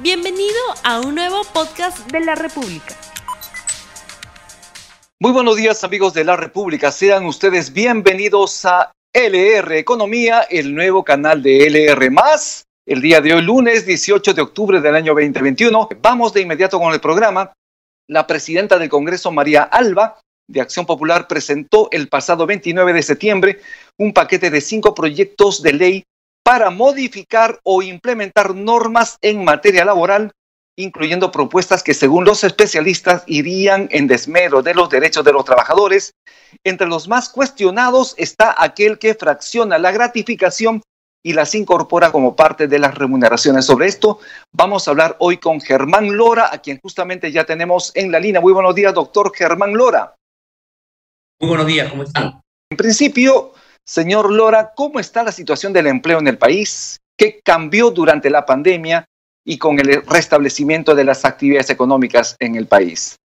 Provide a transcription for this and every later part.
Bienvenido a un nuevo podcast de la República. Muy buenos días amigos de la República, sean ustedes bienvenidos a LR Economía, el nuevo canal de LR. El día de hoy, lunes 18 de octubre del año 2021, vamos de inmediato con el programa. La presidenta del Congreso, María Alba, de Acción Popular, presentó el pasado 29 de septiembre un paquete de cinco proyectos de ley para modificar o implementar normas en materia laboral, incluyendo propuestas que según los especialistas irían en desmero de los derechos de los trabajadores. Entre los más cuestionados está aquel que fracciona la gratificación y las incorpora como parte de las remuneraciones. Sobre esto vamos a hablar hoy con Germán Lora, a quien justamente ya tenemos en la línea. Muy buenos días, doctor Germán Lora. Muy buenos días, ¿cómo están? En principio, Señor Lora, ¿cómo está la situación del empleo en el país? ¿Qué cambió durante la pandemia y con el restablecimiento de las actividades económicas en el país?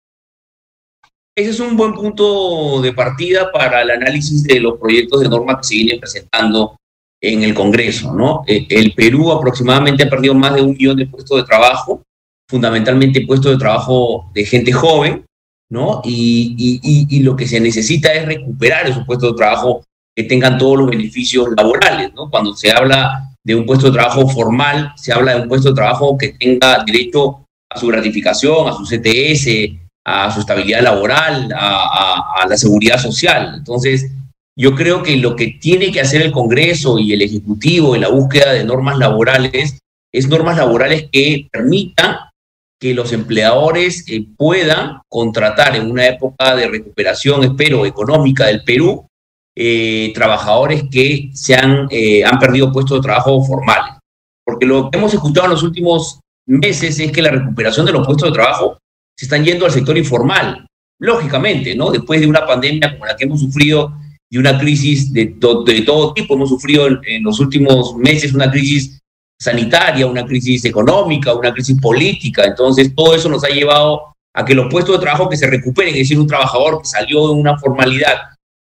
Ese es un buen punto de partida para el análisis de los proyectos de norma que se vienen presentando en el Congreso, ¿no? Eh, el Perú aproximadamente ha perdido más de un millón de puestos de trabajo, fundamentalmente puestos de trabajo de gente joven, ¿no? Y, y lo que se necesita es recuperar esos puestos de trabajo que tengan todos los beneficios laborales, ¿no? Cuando se habla de un puesto de trabajo formal, se habla de un puesto de trabajo que tenga derecho a su gratificación, a su CTS, a su estabilidad laboral, a, la seguridad social. Entonces, yo creo que lo que tiene que hacer el Congreso y el Ejecutivo en la búsqueda de normas laborales es normas laborales que permitan que los empleadores eh, puedan contratar en una época de recuperación, espero, económica del Perú, eh, trabajadores que se han, eh, han perdido puestos de trabajo formales. Porque lo que hemos escuchado en los últimos meses es que la recuperación de los puestos de trabajo se están yendo al sector informal. Lógicamente, ¿no? Después de una pandemia como la que hemos sufrido y una crisis de, de todo tipo, hemos sufrido en, en los últimos meses una crisis sanitaria, una crisis económica, una crisis política. Entonces, todo eso nos ha llevado a que los puestos de trabajo que se recuperen, es decir, un trabajador que salió de una formalidad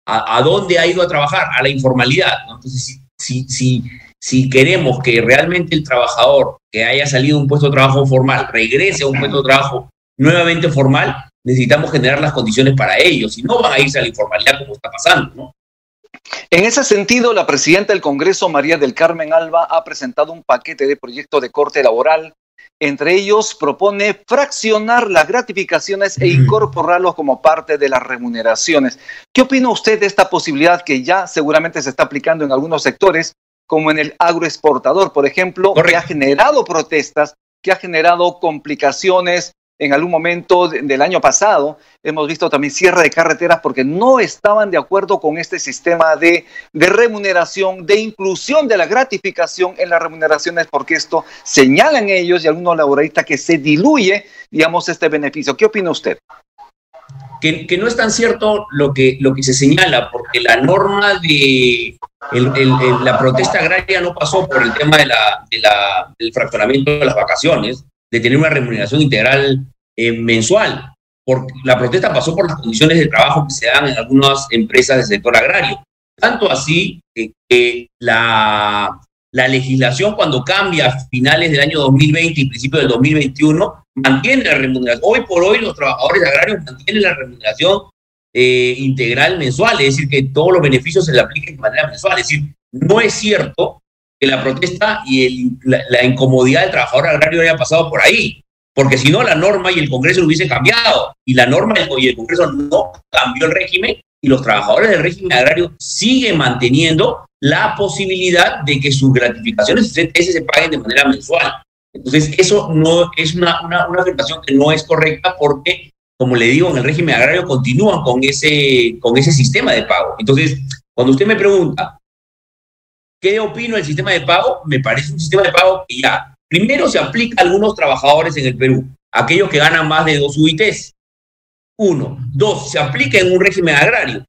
a, dónde ha ido a trabajar, a la informalidad. Entonces, si, si, si queremos que realmente el trabajador que haya salido de un puesto de trabajo formal regrese a un puesto de trabajo nuevamente formal, necesitamos generar las condiciones para ellos, si no van a irse a la informalidad como está pasando, ¿no? En ese sentido, la presidenta del Congreso, María del Carmen Alba, ha presentado un paquete de proyectos de corte laboral entre ellos propone fraccionar las gratificaciones e incorporarlos como parte de las remuneraciones. ¿Qué opina usted de esta posibilidad que ya seguramente se está aplicando en algunos sectores, como en el agroexportador, por ejemplo, que ha generado protestas, que ha generado complicaciones en algún momento del año pasado. Hemos visto también cierre de carreteras porque no estaban de acuerdo con este sistema de, de remuneración, de inclusión de la gratificación en las remuneraciones, porque esto señalan ellos y algunos laboralistas que se diluye, digamos, este beneficio. ¿Qué opina usted? Que, no es tan cierto lo que, lo que se señala, porque la norma de la protesta agraria no pasó por el tema de la, del fraccionamiento de las vacaciones, de tener una remuneración integral eh, mensual. Porque la protesta pasó por las condiciones de trabajo que se dan en algunas empresas del sector agrario. Tanto así que, la, la legislación cuando cambia a finales del año 2020 y principios del 2021 mantiene la remuneración. Hoy por hoy los trabajadores agrarios mantienen la remuneración eh, integral mensual, es decir, que todos los beneficios se le apliquen de manera mensual. Es decir, no es cierto la protesta y la, incomodidad del trabajador agrario haya pasado por ahí, porque si no la norma y el Congreso lo hubiese cambiado, y la norma y el Congreso no cambió el régimen, y los trabajadores del régimen agrario siguen manteniendo la posibilidad de que sus gratificaciones se paguen de manera mensual. Entonces, eso no es una, una, una afirmación que no es correcta porque, como le digo, en el régimen agrario continúan con ese, con ese sistema de pago. Entonces, cuando usted me pregunta, ¿Qué opino del sistema de pago? Me parece un sistema de pago que ya, primero se aplica a algunos trabajadores en el Perú, aquellos que ganan más de dos UITs. Uno. Dos, se aplica en un régimen agrario.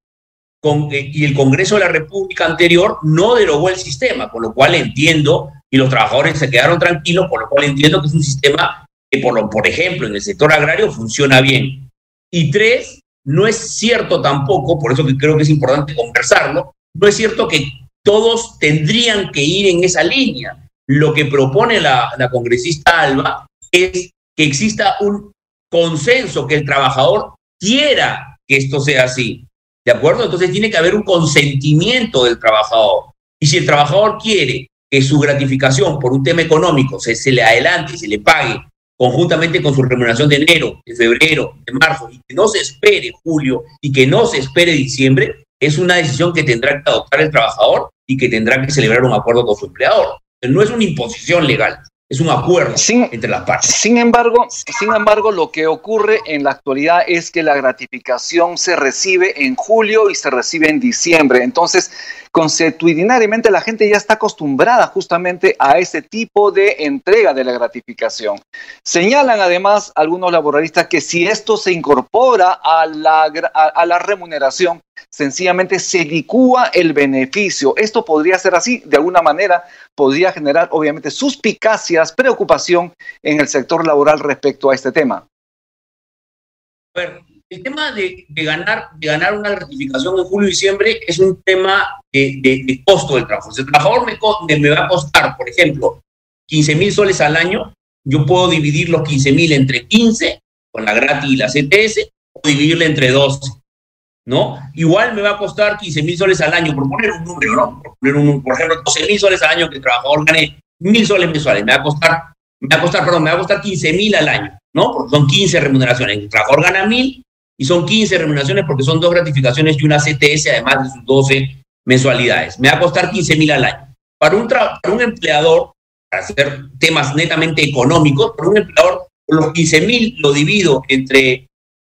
Eh, y el Congreso de la República anterior no derogó el sistema, con lo cual entiendo, y los trabajadores se quedaron tranquilos, por lo cual entiendo que es un sistema que, por, por ejemplo, en el sector agrario funciona bien. Y tres, no es cierto tampoco, por eso que creo que es importante conversarlo, no es cierto que todos tendrían que ir en esa línea. Lo que propone la, congresista Alba es que exista un consenso, que el trabajador quiera que esto sea así. ¿De acuerdo? Entonces tiene que haber un consentimiento del trabajador. Y si el trabajador quiere que su gratificación por un tema económico se, se le adelante, se le pague conjuntamente con su remuneración de enero, de febrero, de marzo, y que no se espere julio y que no se espere diciembre, es una decisión que tendrá que adoptar el trabajador y que tendrá que celebrar un acuerdo con su empleador. No es una imposición legal, es un acuerdo entre las partes. Sin embargo, sin embargo, lo que ocurre en la actualidad es que la gratificación se recibe en julio y se recibe en diciembre. Entonces, consuetudinariamente la gente ya está acostumbrada justamente a ese tipo de entrega de la gratificación. Señalan además algunos laboralistas que si esto se incorpora a la, a la remuneración, sencillamente se licúa el beneficio. Esto podría ser así, de alguna manera podría generar obviamente suspicacias, preocupación en el sector laboral respecto a este tema. El tema de, ganar, de ganar una gratificación en julio y diciembre es un tema de, costo del trabajo. Si el trabajador me, va a costar, por ejemplo, 15 mil soles al año, yo puedo dividir los 15 mil entre 15 con la gratis y la CTS o dividirle entre 12. ¿No? Igual me va a costar 15 mil soles al año, por poner un número, ¿no? Por, poner un, por ejemplo, 12 mil soles al año que el trabajador gane mil soles mensuales, me va a costar, me va a costar, perdón, me va a costar 15 mil al año, ¿no? Porque son 15 remuneraciones. El trabajador gana mil y son 15 remuneraciones porque son dos gratificaciones y una CTS además de sus 12 mensualidades. Me va a costar 15 mil al año. Para un, para un empleador, para hacer temas netamente económicos, para un empleador, los 15 mil lo divido entre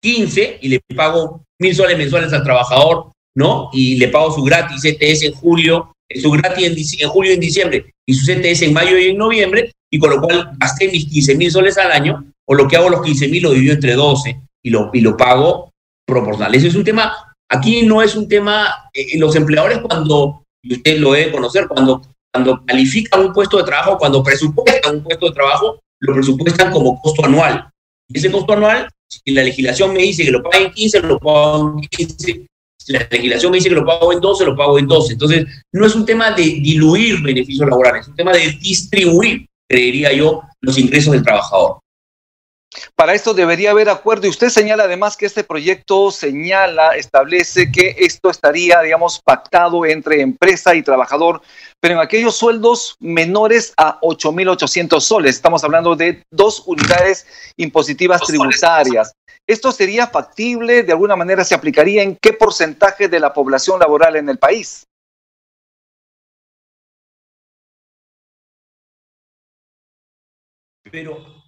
15 y le pago mil soles mensuales al trabajador, ¿no? Y le pago su gratis CTS en julio, eh, su gratis en, julio y en diciembre, y su CTS en mayo y en noviembre, y con lo cual gasté mis 15 mil soles al año, o lo que hago los 15 mil lo divido entre 12 y lo, y lo pago proporcional. Ese es un tema, aquí no es un tema, eh, los empleadores cuando, y usted lo debe conocer, cuando, cuando califican un puesto de trabajo, cuando presupuestan un puesto de trabajo, lo presupuestan como costo anual. Ese costo anual si la legislación me dice que lo pago en 15, lo pago en 15. Si la legislación me dice que lo pago en 12, lo pago en 12. Entonces, no es un tema de diluir beneficios laborales, es un tema de distribuir, creería yo, los ingresos del trabajador. Para esto debería haber acuerdo y usted señala además que este proyecto señala, establece que esto estaría, digamos, pactado entre empresa y trabajador, pero en aquellos sueldos menores a 8.800 soles. Estamos hablando de dos unidades impositivas tributarias. ¿Esto sería factible? ¿De alguna manera se aplicaría en qué porcentaje de la población laboral en el país? Pero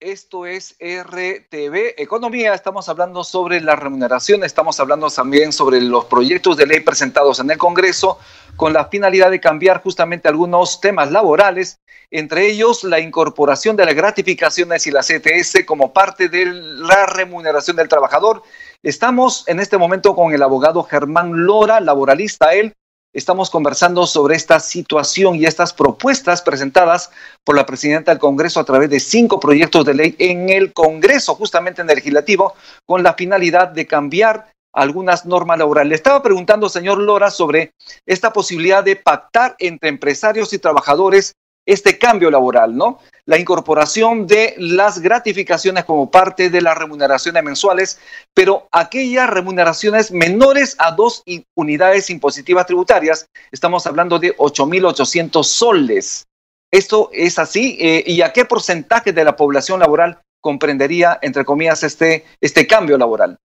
Esto es RTV Economía. Estamos hablando sobre la remuneración, estamos hablando también sobre los proyectos de ley presentados en el Congreso con la finalidad de cambiar justamente algunos temas laborales, entre ellos la incorporación de las gratificaciones y la CTS como parte de la remuneración del trabajador. Estamos en este momento con el abogado Germán Lora, laboralista él, estamos conversando sobre esta situación y estas propuestas presentadas por la presidenta del Congreso a través de cinco proyectos de ley en el Congreso, justamente en el legislativo, con la finalidad de cambiar algunas normas laborales. Le estaba preguntando, señor Lora, sobre esta posibilidad de pactar entre empresarios y trabajadores este cambio laboral, ¿no? La incorporación de las gratificaciones como parte de las remuneraciones mensuales, pero aquellas remuneraciones menores a dos unidades impositivas tributarias, estamos hablando de 8.800 soles. ¿Esto es así? Eh, ¿Y a qué porcentaje de la población laboral comprendería, entre comillas, este, este cambio laboral?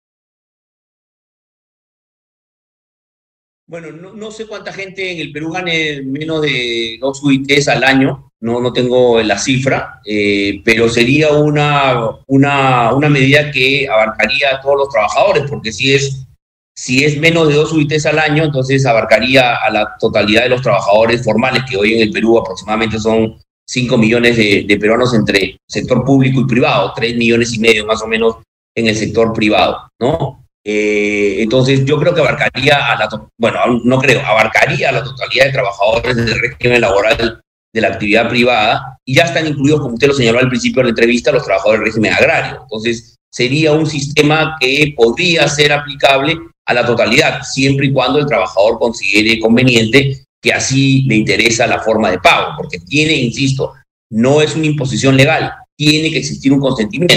Bueno, no, sé cuánta gente en el Perú gane menos de dos UITs al año, no, no tengo la cifra, eh, pero sería una, una, una, medida que abarcaría a todos los trabajadores, porque si es, si es menos de dos UITs al año, entonces abarcaría a la totalidad de los trabajadores formales, que hoy en el Perú aproximadamente son 5 millones de, de peruanos entre sector público y privado, 3 millones y medio más o menos en el sector privado, ¿no? Eh, entonces, yo creo que abarcaría a la, bueno, no creo, abarcaría a la totalidad de trabajadores del régimen laboral de la actividad privada y ya están incluidos, como usted lo señaló al principio de la entrevista, los trabajadores del régimen agrario. Entonces, sería un sistema que podría ser aplicable a la totalidad, siempre y cuando el trabajador considere conveniente que así le interesa la forma de pago, porque tiene, insisto, no es una imposición legal, tiene que existir un consentimiento.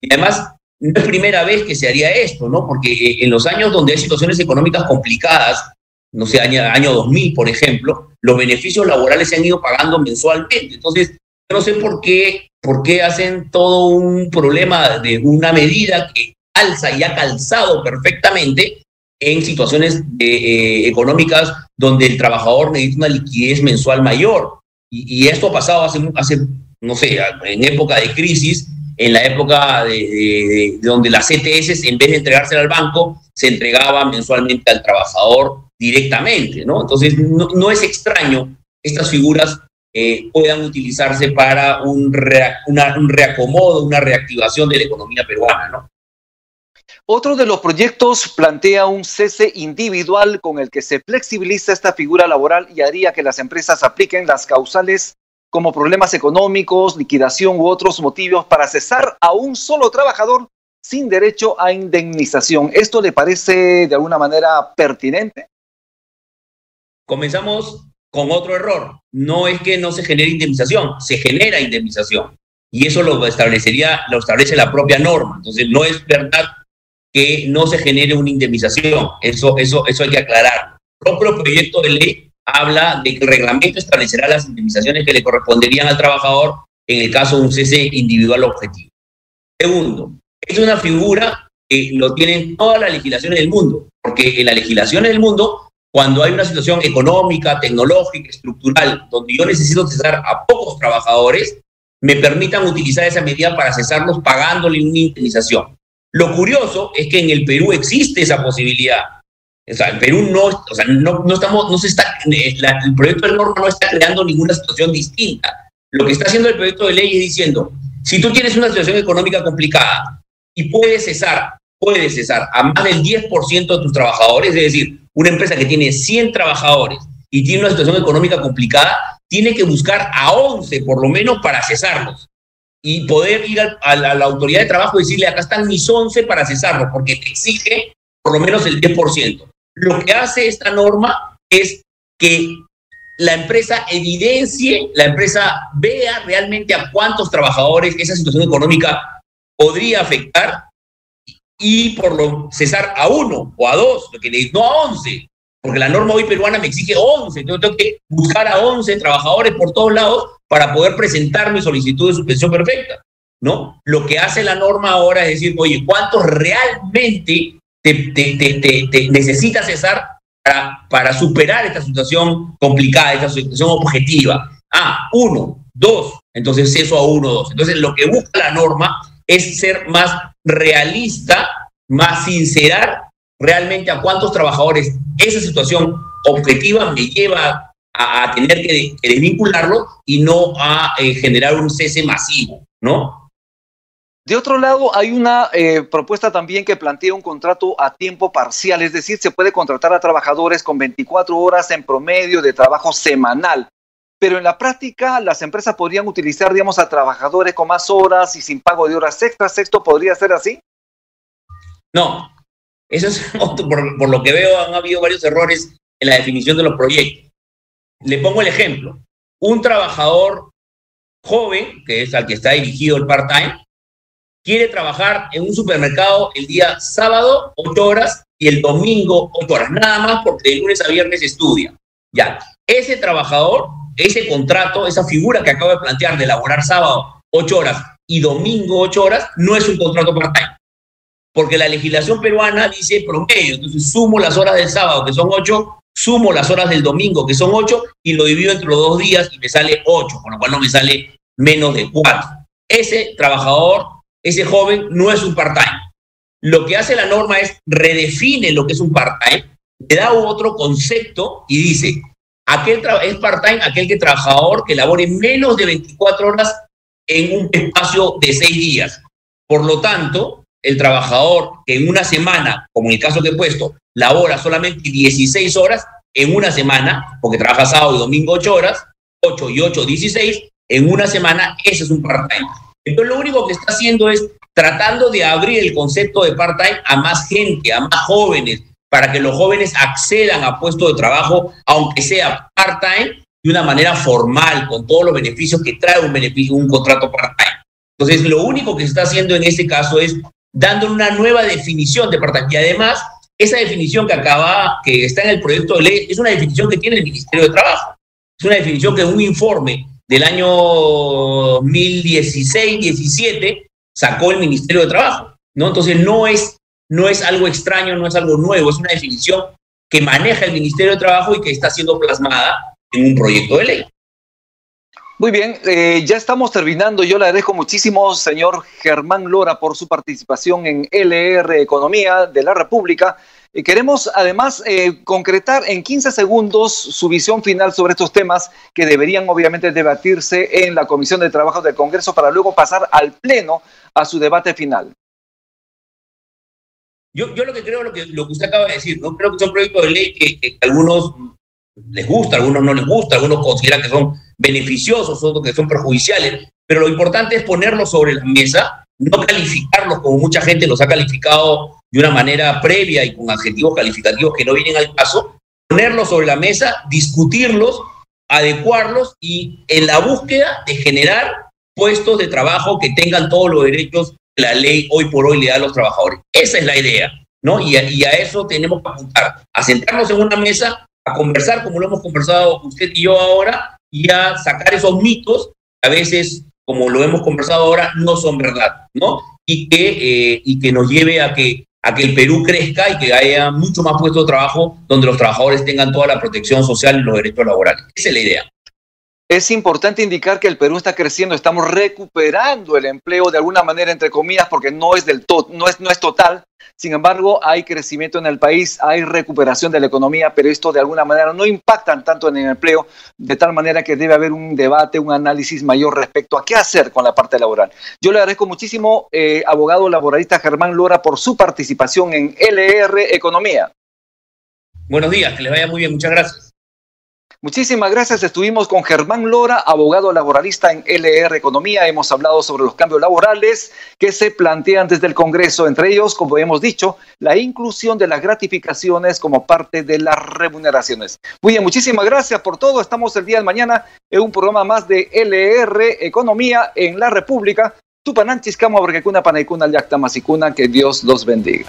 Y además, no es primera vez que se haría esto, ¿no? Porque eh, en los años donde hay situaciones económicas complicadas, no sé, año, año 2000, por ejemplo, los beneficios laborales se han ido pagando mensualmente. Entonces, yo no sé por qué, por qué hacen todo un problema de una medida que alza y ha calzado perfectamente en situaciones eh, económicas donde el trabajador necesita una liquidez mensual mayor. Y, esto ha pasado hace, hace, no sé, en época de crisis, en la época de, donde las CTS, en vez de entregársela al banco, se entregaba mensualmente al trabajador directamente, ¿no? Entonces, no, es extraño estas figuras eh, puedan utilizarse para un, un reacomodo, una reactivación de la economía peruana, ¿no? Otro de los proyectos plantea un cese individual con el que se flexibiliza esta figura laboral y haría que las empresas apliquen las causales como problemas económicos, liquidación u otros motivos para cesar a un solo trabajador sin derecho a indemnización. ¿Esto le parece de alguna manera pertinente? Comenzamos con otro error. No es que no se genere indemnización, se genera indemnización. Y eso lo establecería, lo establece la propia norma. Entonces, no es verdad que no se genere una indemnización. Eso, eso, eso hay que aclarar. El propio proyecto de ley habla de que el reglamento establecerá las indemnizaciones que le corresponderían al trabajador en el caso de un cese individual objetivo. Segundo, es una figura que lo tienen todas las legislaciones del mundo, porque en las legislaciones del mundo, cuando hay una situación económica, tecnológica, estructural, donde yo necesito cesar a pocos trabajadores, me permitan utilizar esa medida para cesarlos pagándole una indemnización. Lo curioso es que en el Perú existe esa posibilidad. O sea, el Perú no, o sea, no, estamos, no se está, eh, el proyecto de norma no está creando ninguna situación distinta. Lo que está haciendo el proyecto de ley es diciendo, si tú tienes una situación económica complicada y puedes cesar, puedes cesar a más del 10% de tus trabajadores, es decir, una empresa que tiene 100 trabajadores y tiene una situación económica complicada, tiene que buscar a 11 por lo menos para cesarlos y poder ir a, la, autoridad de trabajo y decirle, acá están mis 11 para cesarlo, porque te exige por lo menos el 10%. Lo que hace esta norma es que la empresa evidencie, la empresa vea realmente a cuántos trabajadores esa situación económica podría afectar y por lo cesar a uno o a dos, lo que le, no a 11, porque la norma hoy peruana me exige 11, entonces tengo que buscar a 11 trabajadores por todos lados para poder presentar mi solicitud de suspensión perfecta, ¿no? Lo que hace la norma ahora es decir, oye, ¿cuántos realmente te, necesitas cesar para, para superar esta situación complicada, esta situación objetiva? Ah, uno, dos, entonces ceso a uno, dos. Entonces lo que busca la norma es ser más realista, más sincerar realmente a cuántos trabajadores esa situación objetiva me lleva a, tener que, desvincularlo y no a eh, generar un cese masivo, ¿no? De otro lado, hay una eh, propuesta también que plantea un contrato a tiempo parcial, es decir, se puede contratar a trabajadores con 24 horas en promedio de trabajo semanal, pero en la práctica las empresas podrían utilizar, digamos, a trabajadores con más horas y sin pago de horas extras. ¿Esto podría ser así? No, eso es por, por lo que veo han habido varios errores en la definición de los proyectos. Le pongo el ejemplo. Un trabajador joven, que es al que está dirigido el part-time, quiere trabajar en un supermercado el día sábado, ocho horas, y el domingo, ocho horas, nada más porque de lunes a viernes estudia. Ya, ese trabajador, ese contrato, esa figura que acabo de plantear de laborar sábado, ocho horas, y domingo, ocho horas, no es un contrato part-time. Porque la legislación peruana dice promedio, entonces sumo las horas del sábado, que son ocho, sumo las horas del domingo, que son ocho, y lo divido entre los dos días y me sale ocho, con lo cual no me sale menos de cuatro. Ese trabajador, ese joven, no es un part-time. Lo que hace la norma es redefine lo que es un part-time, le da otro concepto y dice, aquel es part-time aquel que trabajador que labore menos de 24 horas en un espacio de seis días. Por lo tanto, el trabajador que en una semana, como en el caso que he puesto, labora solamente 16 horas en una semana, porque trabaja sábado y domingo 8 horas, 8 y 8, 16, en una semana, ese es un part-time. Entonces lo único que está haciendo es tratando de abrir el concepto de part-time a más gente, a más jóvenes, para que los jóvenes accedan a puestos de trabajo, aunque sea part-time, de una manera formal, con todos los beneficios que trae un, beneficio, un contrato part-time. Entonces, lo único que se está haciendo en este caso es dando una nueva definición de part-time. Y además, esa definición que acaba, que está en el proyecto de ley, es una definición que tiene el Ministerio de Trabajo. Es una definición que un informe del año 2016-17 sacó el Ministerio de Trabajo. ¿no? Entonces, no es no es algo extraño, no es algo nuevo, es una definición que maneja el Ministerio de Trabajo y que está siendo plasmada en un proyecto de ley. Muy bien, eh, ya estamos terminando. Yo le agradezco muchísimo, señor Germán Lora, por su participación en LR Economía de la República. Queremos además eh, concretar en 15 segundos su visión final sobre estos temas que deberían obviamente debatirse en la Comisión de Trabajo del Congreso para luego pasar al Pleno a su debate final. Yo, lo que creo, lo que, lo que usted acaba de decir, no creo que son proyectos de ley que, a algunos les gusta, algunos no les gusta, algunos consideran que son beneficiosos, otros que son perjudiciales, pero lo importante es ponerlos sobre la mesa, no calificarlos como mucha gente los ha calificado de una manera previa y con adjetivos calificativos que no vienen al caso, ponerlos sobre la mesa, discutirlos, adecuarlos y en la búsqueda de generar puestos de trabajo que tengan todos los derechos la ley hoy por hoy le da a los trabajadores. Esa es la idea, ¿no? Y a, y a eso tenemos que apuntar, a sentarnos en una mesa, a conversar como lo hemos conversado usted y yo ahora, y a sacar esos mitos que a veces, como lo hemos conversado ahora, no son verdad, ¿no? Y que, eh, y que nos lleve a que, a que el Perú crezca y que haya mucho más puestos de trabajo donde los trabajadores tengan toda la protección social y los derechos laborales. Esa es la idea. Es importante indicar que el Perú está creciendo, estamos recuperando el empleo de alguna manera, entre comillas, porque no es del todo, no es, no es total. Sin embargo, hay crecimiento en el país, hay recuperación de la economía, pero esto de alguna manera no impacta tanto en el empleo, de tal manera que debe haber un debate, un análisis mayor respecto a qué hacer con la parte laboral. Yo le agradezco muchísimo, eh, abogado laboralista Germán Lora, por su participación en LR Economía. Buenos días, que les vaya muy bien, muchas gracias. Muchísimas gracias. Estuvimos con Germán Lora, abogado laboralista en LR Economía. Hemos hablado sobre los cambios laborales que se plantean desde el Congreso, entre ellos, como hemos dicho, la inclusión de las gratificaciones como parte de las remuneraciones. Muy bien, muchísimas gracias por todo. Estamos el día de mañana en un programa más de LR Economía en la República. Tupananchis, porque kuna panaikuna, masicuna, que Dios los bendiga.